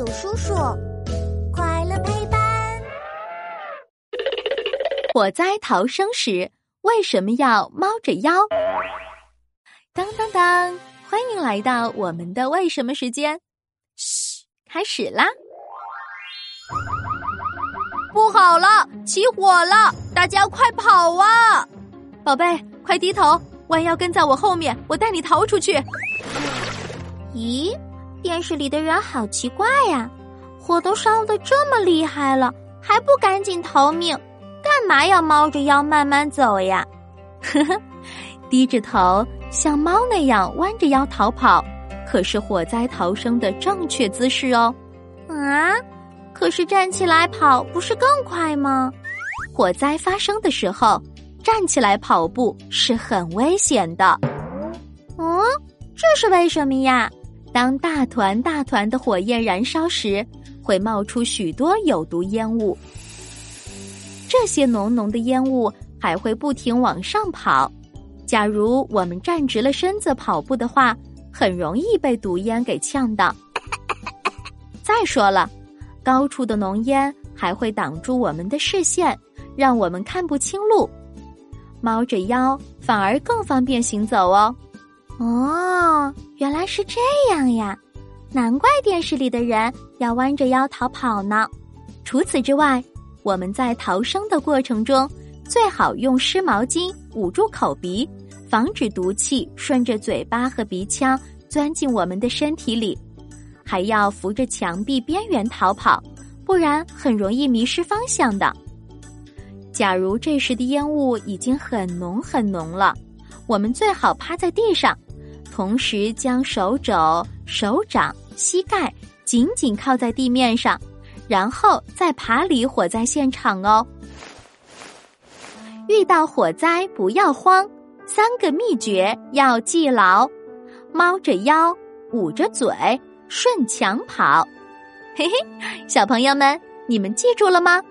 有叔叔，快乐陪伴。火灾逃生时为什么要猫着腰？当当当！欢迎来到我们的为什么时间。嘘，开始啦！不好了，起火了！大家快跑啊！宝贝，快低头，弯腰跟在我后面，我带你逃出去。咦？电视里的人好奇怪呀，火都烧得这么厉害了，还不赶紧逃命？干嘛要猫着腰慢慢走呀？呵呵，低着头像猫那样弯着腰逃跑，可是火灾逃生的正确姿势哦。啊，可是站起来跑不是更快吗？火灾发生的时候，站起来跑步是很危险的。嗯，这是为什么呀？当大团大团的火焰燃烧时，会冒出许多有毒烟雾。这些浓浓的烟雾还会不停往上跑。假如我们站直了身子跑步的话，很容易被毒烟给呛到。再说了，高处的浓烟还会挡住我们的视线，让我们看不清路。猫着腰反而更方便行走哦。哦，是这样呀，难怪电视里的人要弯着腰逃跑呢。除此之外，我们在逃生的过程中，最好用湿毛巾捂住口鼻，防止毒气顺着嘴巴和鼻腔钻进我们的身体里。还要扶着墙壁边缘逃跑，不然很容易迷失方向的。假如这时的烟雾已经很浓很浓了，我们最好趴在地上。同时将手肘、手掌、膝盖紧紧靠在地面上，然后再爬离火灾现场哦。遇到火灾不要慌，三个秘诀要记牢：猫着腰、捂着嘴、顺墙跑。嘿嘿，小朋友们，你们记住了吗？